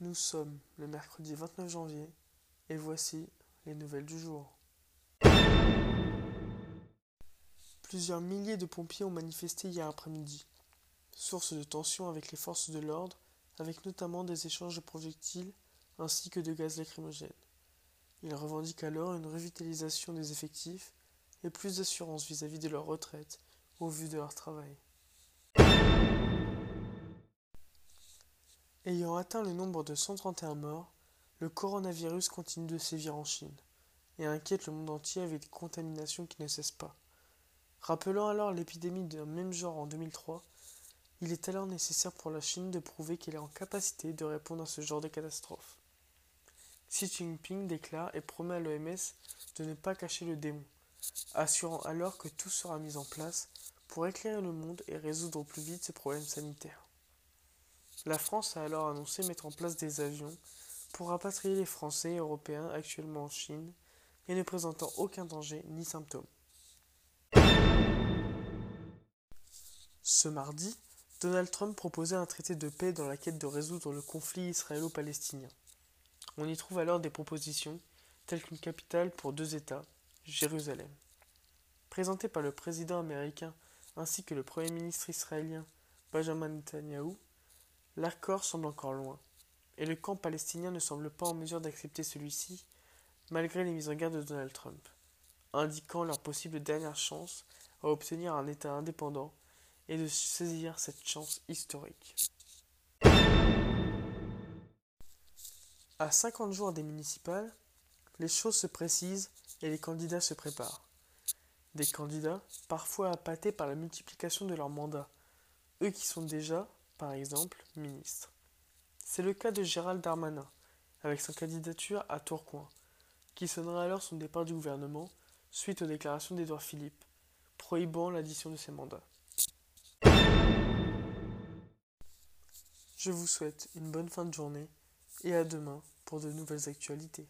Nous sommes le mercredi 29 janvier et voici les nouvelles du jour. Plusieurs milliers de pompiers ont manifesté hier après-midi, source de tension avec les forces de l'ordre, avec notamment des échanges de projectiles ainsi que de gaz lacrymogène. Ils revendiquent alors une revitalisation des effectifs et plus d'assurance vis-à-vis de leur retraite au vu de leur travail. Ayant atteint le nombre de 131 morts, le coronavirus continue de sévir en Chine et inquiète le monde entier avec des contaminations qui ne cessent pas. Rappelant alors l'épidémie d'un même genre en 2003, il est alors nécessaire pour la Chine de prouver qu'elle est en capacité de répondre à ce genre de catastrophe. Xi Jinping déclare et promet à l'OMS de ne pas cacher le démon, assurant alors que tout sera mis en place pour éclairer le monde et résoudre au plus vite ces problèmes sanitaires. La France a alors annoncé mettre en place des avions pour rapatrier les Français et Européens actuellement en Chine et ne présentant aucun danger ni symptômes. Ce mardi, Donald Trump proposait un traité de paix dans la quête de résoudre le conflit israélo-palestinien. On y trouve alors des propositions telles qu'une capitale pour deux États, Jérusalem. Présenté par le président américain ainsi que le Premier ministre israélien Benjamin Netanyahu, l'accord semble encore loin, et le camp palestinien ne semble pas en mesure d'accepter celui-ci, malgré les mises en garde de Donald Trump, indiquant leur possible dernière chance à obtenir un État indépendant et de saisir cette chance historique. À 50 jours des municipales, les choses se précisent et les candidats se préparent. Des candidats parfois appâtés par la multiplication de leurs mandats, eux qui sont déjà, par exemple, ministres. C'est le cas de Gérald Darmanin, avec sa candidature à Tourcoing, qui sonnera alors son départ du gouvernement suite aux déclarations d'Édouard Philippe, prohibant l'addition de ses mandats. Je vous souhaite une bonne fin de journée et à demain pour de nouvelles actualités.